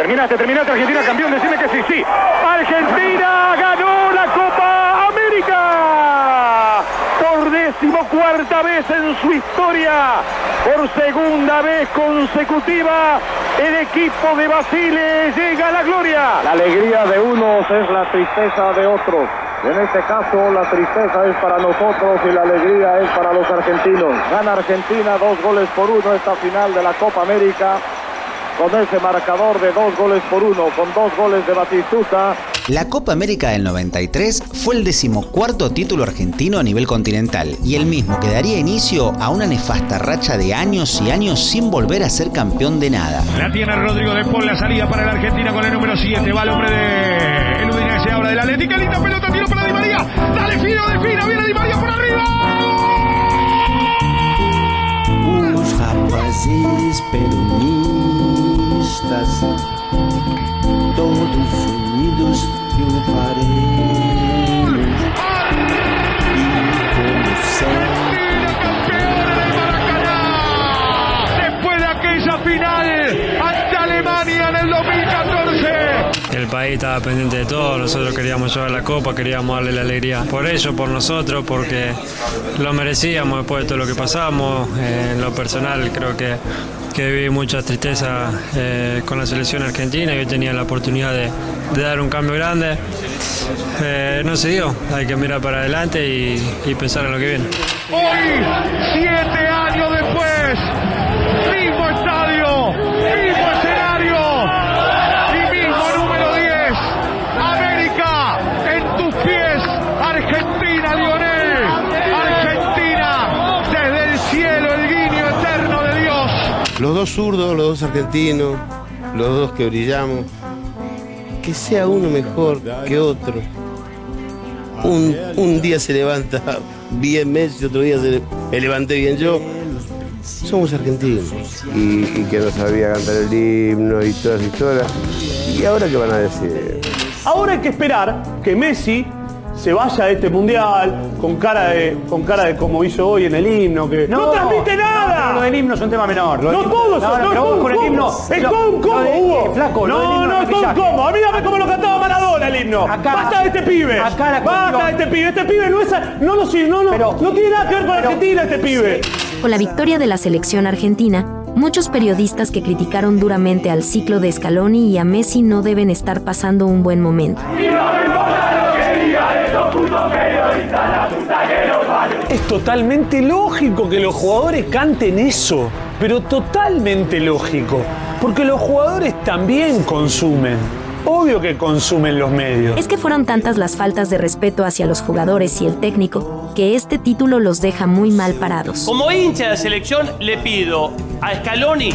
Terminaste, terminaste, Argentina campeón, decime que sí, sí. Argentina ganó la Copa América. Por decimocuarta vez en su historia, por segunda vez consecutiva, el equipo de Basile llega a la gloria. La alegría de unos es la tristeza de otros. En este caso, la tristeza es para nosotros y la alegría es para los argentinos. Gana Argentina dos goles por uno esta final de la Copa América con ese marcador de dos goles por uno, con dos goles de Batistuta. La Copa América del 93 fue el decimocuarto título argentino a nivel continental y el mismo que daría inicio a una nefasta racha de años y años sin volver a ser campeón de nada. La tiene Rodrigo de Paul, la salida para la Argentina con el número 7, va el hombre de el Udinese ahora del Atlético, linda pelota, tiro para Di María, dale fino, de fino, viene Di María por arriba. Os rapazes todos unidos triunfaremos. Como el 2014. El país estaba pendiente de todo, nosotros queríamos llevar la copa, queríamos darle la alegría por ellos, por nosotros, porque lo merecíamos después de todo lo que pasamos. En lo personal creo que, que viví mucha tristeza eh, con la selección argentina y hoy tenía la oportunidad de, dar un cambio grande. Eh, no se dio, hay que mirar para adelante y pensar en lo que viene. Hoy, siete años después, Los dos zurdos, los dos argentinos, los dos que brillamos. Que sea uno mejor que otro. Un, un día se levanta bien Messi, otro día se, me levanté bien yo. Somos argentinos. Y, y que no sabía cantar el himno y todas las historias. ¿Y ahora qué van a decir? Ahora hay que esperar que Messi se vaya de este mundial con cara de, con cara de como hizo hoy en el himno, que no, transmite nada. Lo del himno es un tema menor. Lo No del todos, No, no, con el himno. Es combo, de- Hugo. eh, Flaco, No, himno no, es es todo un maquillaje. combo. Mírame cómo lo cantaba Maradona el himno. Acá- Basta de este pibe. acá la Basta de este pibe. Este pibe no es. No, lo no, no, Pero- no tiene nada que ver con pero- Argentina, este pibe. Con la victoria de la selección argentina, muchos periodistas que criticaron duramente al ciclo de Scaloni y a Messi no deben estar pasando un buen momento. Es totalmente lógico que los jugadores canten eso, pero totalmente lógico, porque los jugadores también consumen. Obvio que consumen los medios. Es que fueron tantas las faltas de respeto hacia los jugadores y el técnico que este título los deja muy mal parados. Como hincha de la selección, le pido a Scaloni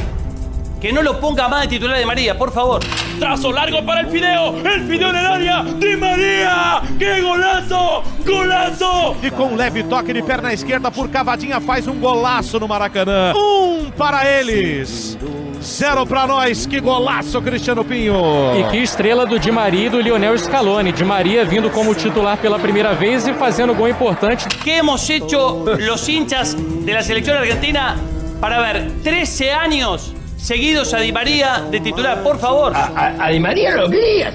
que no lo ponga más de titular de María, por favor. Trazo largo para el Fideo, el Fideo en el área, Di María, ¡qué golazo! ¡Golazo! E com um leve toque de perna esquerda por Cavadinha faz um golaço no Maracanã. Um para eles. Zero para nós. Que golaço, Cristiano Pinho. E que estrela do Di Maria e do Lionel Scaloni. Di Maria vindo como titular pela primeira vez e fazendo gol importante. ¿Qué hemos hecho los hinchas de la selección argentina para ver 13 años seguidos a Di María de titular? Por favor. A, Di María lo querías.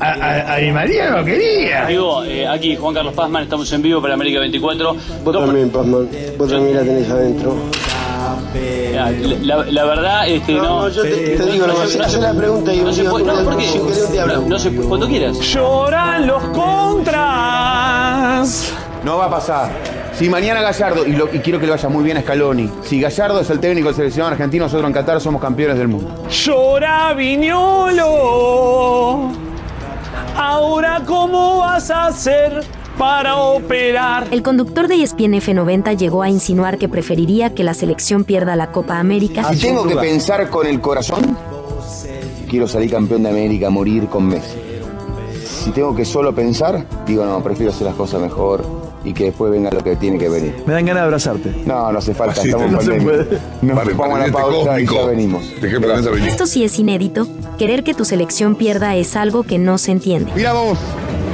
A, Di María lo querías. Digo, eh, aquí Juan Carlos Pazman, estamos en vivo para América 24. Vos también, Pazman. Vos también la tenés adentro. La, la verdad, este, no. No, yo te, te digo, no, hacé la pregunta y no se puede, no, te hablo. No, no se puede, cuando quieras. Lloran los contras. No va a pasar. Si mañana Gallardo, y, lo- y quiero que le vaya muy bien a Scaloni, si Gallardo es el técnico del seleccionado argentino, nosotros en Qatar somos campeones del mundo. Llora Viñolo. Ahora, ¿cómo vas a hacer para operar? El conductor de ESPN F90 llegó a insinuar que preferiría que la selección pierda la Copa América. Si tengo que pensar con el corazón, quiero salir campeón de América, morir con Messi. Si tengo que solo pensar, digo, no, prefiero hacer las cosas mejor y que después venga lo que tiene que venir. Me dan ganas de abrazarte. No, no hace falta, Así estamos no se pandemia. puede. Nos Vale, vamos a la pausa y ya venimos. Esto sí es inédito. Querer que tu selección pierda es algo que no se entiende. Mira vos,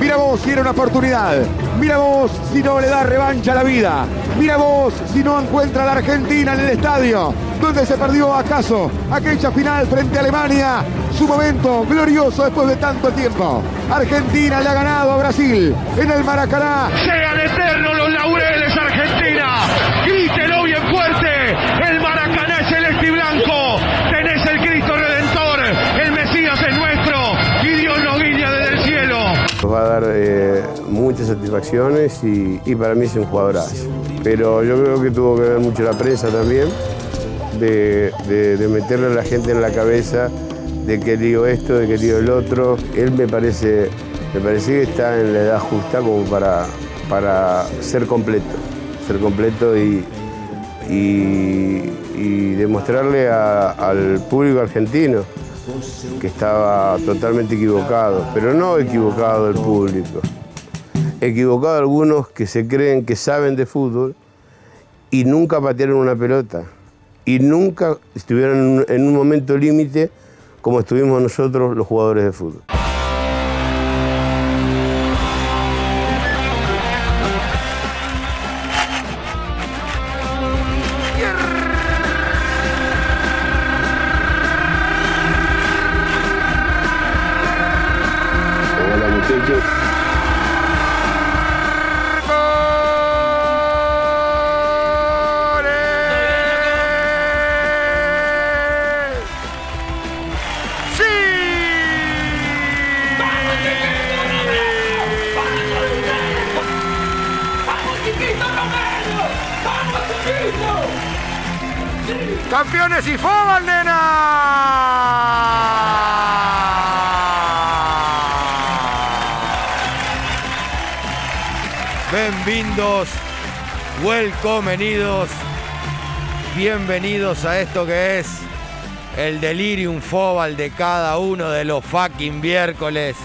mira vos si era una oportunidad. Mira vos si no le da revancha a la vida. Mira vos si no encuentra a la Argentina en el estadio. donde se perdió acaso aquella final frente a Alemania. Su momento glorioso después de tanto tiempo. Argentina le ha ganado a Brasil en el Maracaná. Satisfacciones y, para mí es un jugadorazo. Pero yo creo que tuvo que ver mucho la prensa también, de, de- meterle a la gente en la cabeza de que digo esto, de que digo el otro. Él me parece, me parece que está en la edad justa como para, para ser completo, ser completo y, y- demostrarle al público argentino que estaba totalmente equivocado, pero no equivocado el público, equivocado algunos que se creen que saben de fútbol y nunca patearon una pelota y nunca estuvieron en un- en un momento límite como estuvimos nosotros los jugadores de fútbol. Campeones y fútbol, Bienvenidos, welcomenidos, bienvenidos a esto que es el delirium fobal de cada uno de los fucking miércoles.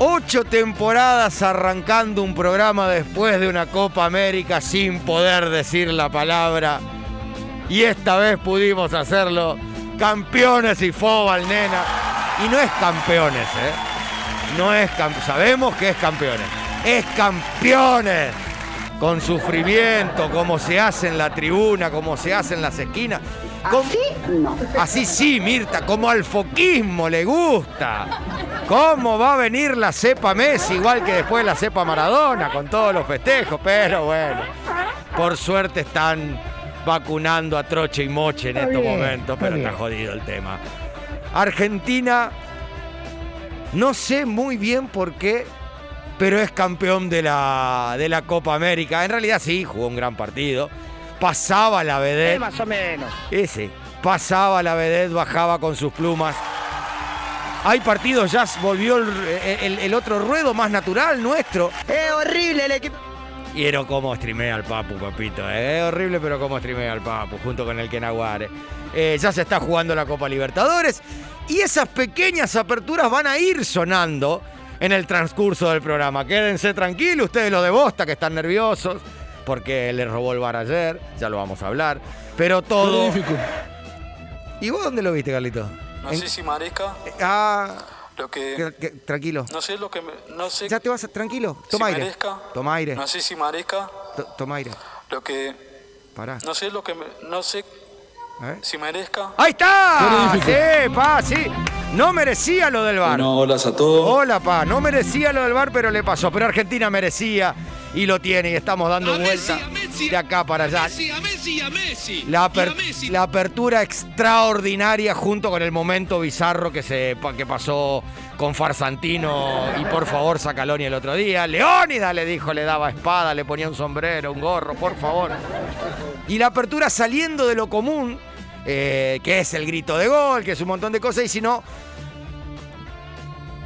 Ocho temporadas arrancando un programa después de una Copa América sin poder decir la palabra. Y esta vez pudimos hacerlo. Campeones y fobal, nena. Y no es campeones, ¿eh? No es campeones. Sabemos que es campeones. Es campeones. Con sufrimiento, como se hace en la tribuna, como se hace en las esquinas. ¿Así? No. Así sí, Mirta, como al foquismo le gusta. ¿Cómo va a venir la cepa Messi igual que después la cepa Maradona con todos los festejos? Pero bueno, por suerte están vacunando a troche y moche en Está estos bien, momentos, está pero bien. está jodido el tema. Argentina, no sé muy bien por qué, pero es campeón de la, de la Copa América. En realidad sí, jugó un gran partido. Pasaba la vedette. más o menos. Ese. Pasaba la vedette, bajaba con sus plumas. Hay partidos, ya volvió el, el- el otro ruedo más natural nuestro. Es horrible el equipo. Y era como streamea al Papu, papito. ¿eh? Es horrible, pero como streamea al Papu, junto con el Kenaguare. Eh, ya se está jugando la Copa Libertadores. Y esas pequeñas aperturas van a ir sonando en el transcurso del programa. Quédense tranquilos, ustedes los de Bosta que están nerviosos, porque les robó el bar ayer, ya lo vamos a hablar. Pero todo. ¿Y vos dónde lo viste, Carlito? No En- sé si Maresca, Ah, lo que... que- que- tranquilo. No sé lo que me... No sé Ya te vas, a- tranquilo. si Toma aire. merezca. Toma aire. No sé si Maresca, To- Toma aire. lo que... Pará. No sé lo que me... No sé A ver. si merezca. ¡Ahí está! Sí, pa, sí. No merecía lo del bar. Bueno, hola a todos. Hola, pa. No merecía lo del bar, pero le pasó. Pero Argentina merecía y lo tiene. Y estamos dando vuelta de acá para allá. La, aper- la apertura extraordinaria junto con el momento bizarro que, se, que pasó con Farsantino y por favor Sacaloni el otro día. Leónida le dijo, le daba espada, le ponía un sombrero, un gorro, por favor. Y la apertura saliendo de lo común, eh, que es el grito de gol, que es un montón de cosas, y si no,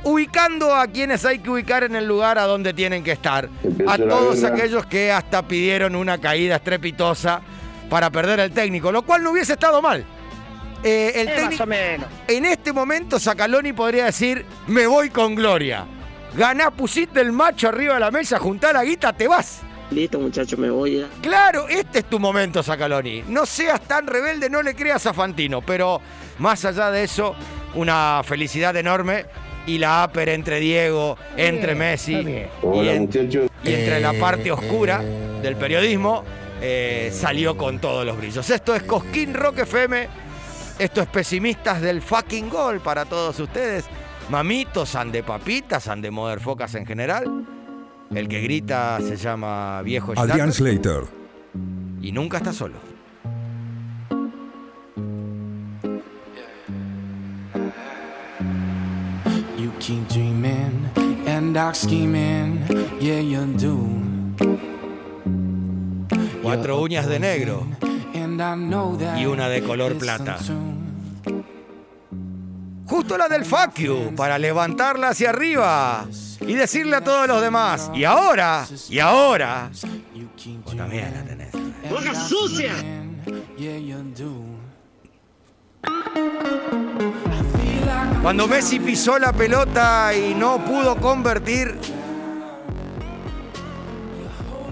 ubicando a quienes hay que ubicar en el lugar a donde tienen que estar. A todos aquellos que hasta pidieron una caída estrepitosa para perder el técnico, lo cual no hubiese estado mal. Eh, el Eh, técnico- más o menos. En este momento Sacaloni podría decir, me voy con gloria. Ganá, pusiste el macho arriba de la mesa, juntá la guita, te vas. Listo, muchachos, me voy ya. Claro, este es tu momento, Sacaloni. No seas tan rebelde, no le creas a Fantino, pero más allá de eso, una felicidad enorme y la áper entre Diego, entre Messi y, Hola en- y entre la parte oscura del periodismo, eh, salió con todos los brillos. Esto es Cosquín Rock FM. Esto es Pesimistas del fucking gol para todos ustedes. Mamitos, ande papitas, ande motherfocas en general. El que grita se llama Viejo Adrián Slater. y nunca está solo. You keep dreaming and dark scheming, yeah you do. Cuatro uñas de negro y una de color plata. Justo la del fuck you, para levantarla hacia arriba y decirle a todos los demás. Y ahora, y ahora. Vos también la tenés. ¡Boca sucia! Cuando Messi pisó la pelota y no pudo convertir,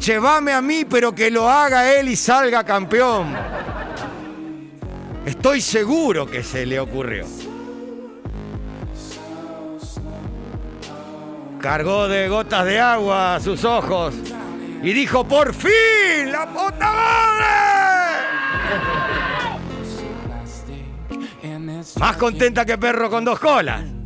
llévame a mí, pero que lo haga él y salga campeón. Estoy seguro que se le ocurrió. Cargó de gotas de agua a sus ojos y dijo, por fin, la puta madre. Más contenta que perro con dos colas.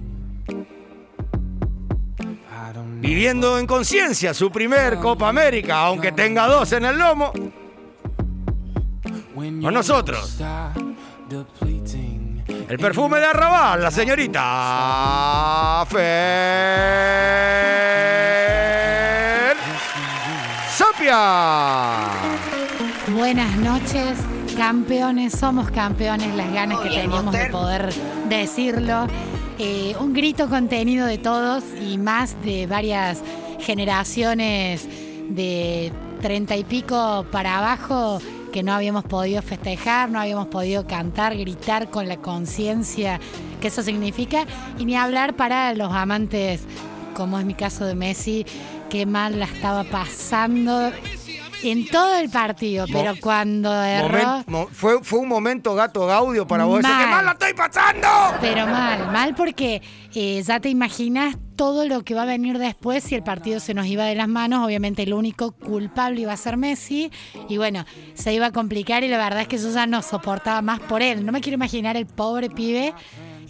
Viviendo en conciencia su primer Copa América, aunque tenga dos en el lomo. Con nosotros. El perfume de Arrabal, la señorita Fer Sapia. Buenas noches, campeones, somos campeones, las ganas que teníamos de poder decirlo. Eh, un grito contenido de todos y más de varias generaciones de treinta y pico para abajo que no habíamos podido festejar, no habíamos podido cantar, gritar con la conciencia que eso significa. Y ni hablar para los amantes, como es mi caso de Messi, que mal la estaba pasando en todo el partido, Mo- pero cuando erró... Fue, fue un momento gato gaudio para vos. decir, Mal. ¡Qué mal la estoy pasando! Pero mal, mal porque eh, ya te imaginas todo lo que va a venir después si el partido se nos iba de las manos. Obviamente el único culpable iba a ser Messi. Y bueno, se iba a complicar y la verdad es que yo ya no soportaba más por él. No me quiero imaginar el pobre pibe.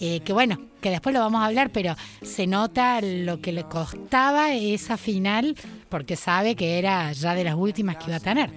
Eh, que bueno, que después lo vamos a hablar, pero se nota lo que le costaba esa final porque sabe que era ya de las últimas que iba a tener.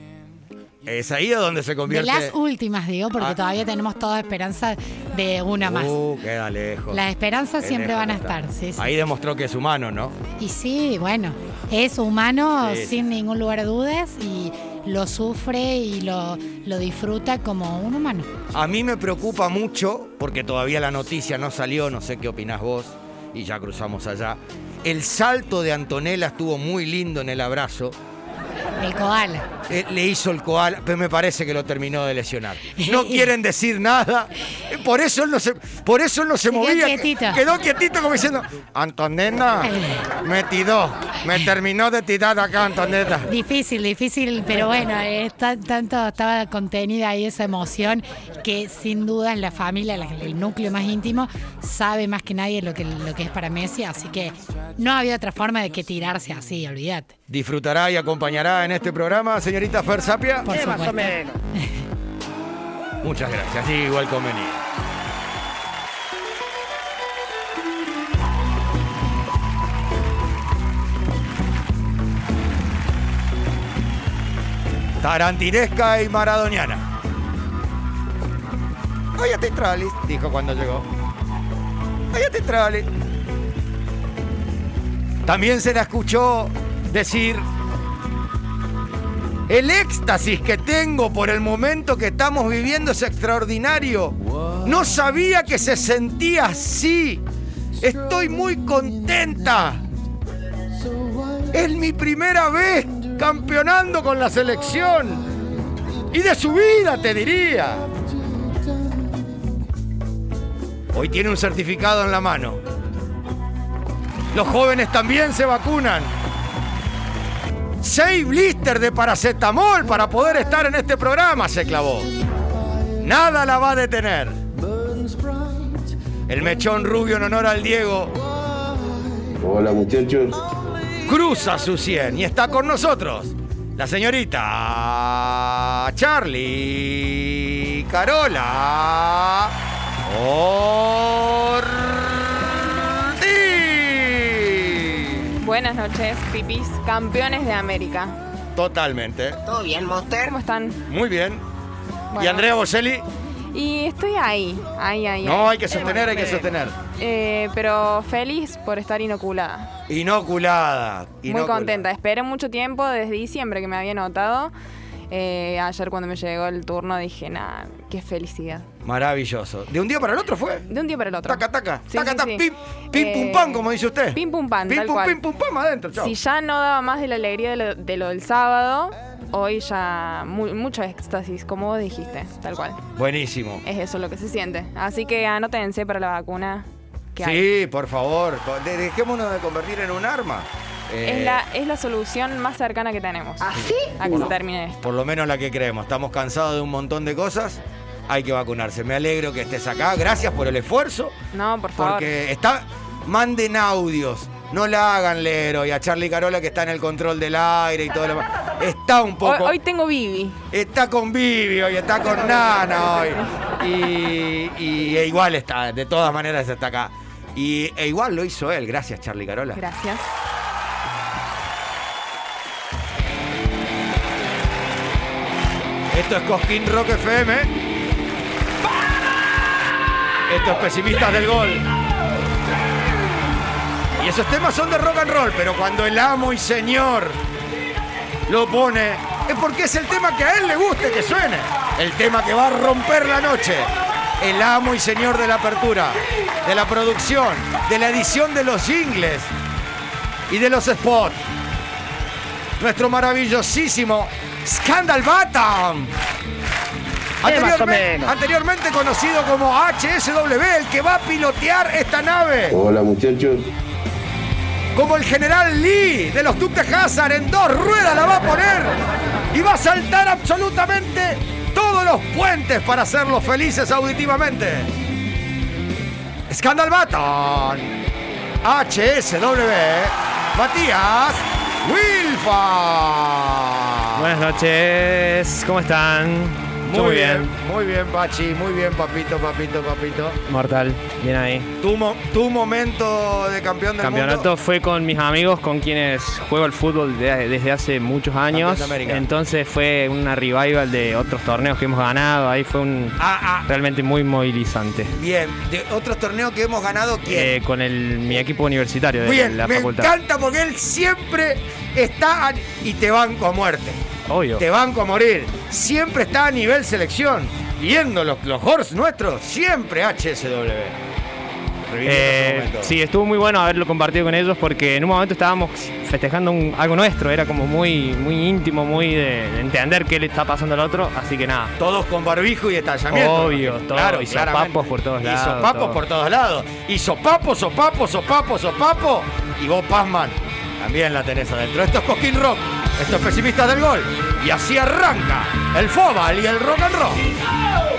Es ahí donde se De convierte. las últimas, digo, porque Ah. todavía tenemos toda esperanza de una más. Uh, queda lejos. Las esperanzas Qué siempre van a estar, sí, sí. Ahí demostró que es humano, ¿no? Y sí, bueno, es humano Sí, sin ningún lugar de dudas y lo sufre y lo, lo disfruta como un humano. A mí me preocupa mucho, porque todavía la noticia no salió, no sé qué opinás vos, y ya cruzamos allá. El salto de Antonella estuvo muy lindo en el abrazo. El koala. Eh, Le hizo el koala, pero me parece que lo terminó de lesionar. No quieren decir nada. Por eso él no se, por eso él no se, Se quedó movía. quietito. Quedó quietito como diciendo, Antonella, me tiró, me terminó de tirar acá, Antonella. Difícil, difícil, pero bueno, es tan- tanto estaba contenida ahí esa emoción que sin duda la familia, el núcleo más íntimo, sabe más que nadie lo que, lo que es para Messi, así que no había otra forma de que tirarse así, olvídate. Disfrutará y acompañará en este programa, señorita Fer Sapia. Por supuesto. Muchas gracias, sí, igual convenido. Tarantinesca y maradoniana. Oye, te tralis, dijo cuando llegó. Oye, te tralis. También se la escuchó decir el éxtasis que tengo por el momento que estamos viviendo es extraordinario. No sabía que se sentía así. Estoy muy contenta. Es mi primera vez campeonando con la selección. Y de su vida, te diría. Hoy tiene un certificado en la mano. Los jóvenes también se vacunan. Seis blister de paracetamol para poder estar en este programa se clavó. Nada la va a detener. El mechón rubio en honor al Diego Hola muchachos. cruza su 100 y está con nosotros la señorita Charlie Carola Ortiz. Buenas noches, pipis, campeones de América. Totalmente. ¿Todo bien, Monster? ¿Cómo están? Muy bien. ¿Y. Andrea Bocelli? Y estoy ahí, ahí, ahí. No, ahí. hay que sostener, hay que sostener. Eh, pero feliz por estar inoculada. Inoculada. Muy inoculada. contenta. Esperé mucho tiempo, desde diciembre que me había notado. Eh, ayer cuando me llegó el turno dije, nada, qué felicidad. Maravilloso. ¿De un día para el otro fue? De un día para el otro. Taca, taca. Sí, taca, sí, taca, sí. pim, pim, pum, Eh, pam, como dice usted. Pim pum pan, Pim, tal pum, cual. pim, pum, pam, adentro. Chao. Si ya no daba más de la alegría de lo, de lo del sábado, hoy ya mu- mucho éxtasis, como vos dijiste, tal cual. Buenísimo. Es eso lo que se siente. Así que anótense para la vacuna. Que hay. Sí, por favor. Dejémonos de convertir en un arma. Eh, Es, la, es la solución más cercana que tenemos. ¿Así? A que se termine esto. Por lo menos la que creemos. Estamos cansados de un montón de cosas. Hay que vacunarse. Me alegro que estés acá. Gracias por el esfuerzo. No, por favor. Porque está. Manden audios. No la hagan leer hoy a Charlie Carola que está en el control del aire y todo lo demás. Está un Hoy, poco. hoy tengo Vivi. Está con Vivi hoy, está con Nana hoy. Y, y- e igual está, de todas maneras está acá. Y e igual lo hizo él. Gracias, Charlie Carola. Gracias. Esto es Cosquín Rock FM. Esto es Pesimistas del Gol. Y esos temas son de rock and roll, pero cuando el amo y señor lo pone, es porque es el tema que a él le guste que suene. El tema que va a romper la noche. El amo y señor de la apertura, de la producción, de la edición de los jingles y de los spots. Nuestro maravillosísimo Scandal Bottom. anteriormente conocido como HSW, el que va a pilotear esta nave. Hola muchachos. Como el general Lee de los Duke de Hazard en dos ruedas la va a poner y va a saltar absolutamente todos los puentes para hacerlos felices auditivamente. Scandal Baton. HSW. Matías Wilfa. Buenas noches, ¿cómo están? Muy bien, muy bien, Pachi, muy bien, papito, papito, papito. Mortal, bien ahí. Tu, mo- tu momento de campeón del Campeonato mundo. fue con mis amigos con quienes juego al fútbol de- desde hace muchos años. Entonces fue una revival de otros torneos que hemos ganado. Ahí fue un Ah, realmente muy movilizante. Bien, de otros torneos que hemos ganado, ¿quién? Eh, con el, mi equipo universitario de Bien, la me facultad. encanta porque él siempre está y te banco a muerte. Obvio. Te banco a morir. Siempre está a nivel selección. Viendo los, los horse nuestros, siempre HSW. Eh, sí, estuvo muy bueno haberlo compartido con ellos porque en un momento estábamos festejando un- algo nuestro, era como muy, muy íntimo, muy de, de entender qué le está pasando al otro, así que nada. Todos con barbijo y estallamiento. Obvio, todo, Claro, y sopapos por todos lados. Y sopapos todo. por todos lados. Y sopapo, sopapo, sopapo, sopapo. Y vos, Pazman, también la tenés adentro. Esto es Cosquín Rock. Esto es Pesimistas del Gol. Y así arranca el Fobal y el Rock and Roll.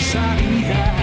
Salida.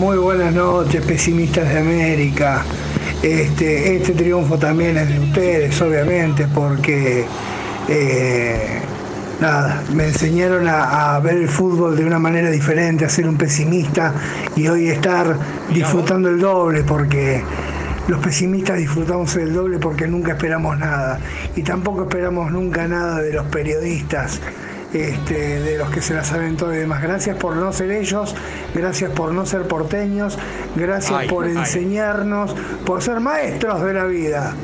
Muy buenas noches, pesimistas de América. Este, este triunfo también es de ustedes, obviamente, porque eh, nada, me enseñaron a, a ver el fútbol de una manera diferente, a ser un pesimista y hoy estar disfrutando el doble, porque los pesimistas disfrutamos el doble porque nunca esperamos nada y tampoco esperamos nunca nada de los periodistas este, de los que se la saben todo y demás. Gracias por no ser ellos, gracias por no ser porteños, gracias Ay, por ay. enseñarnos, por ser maestros de la vida.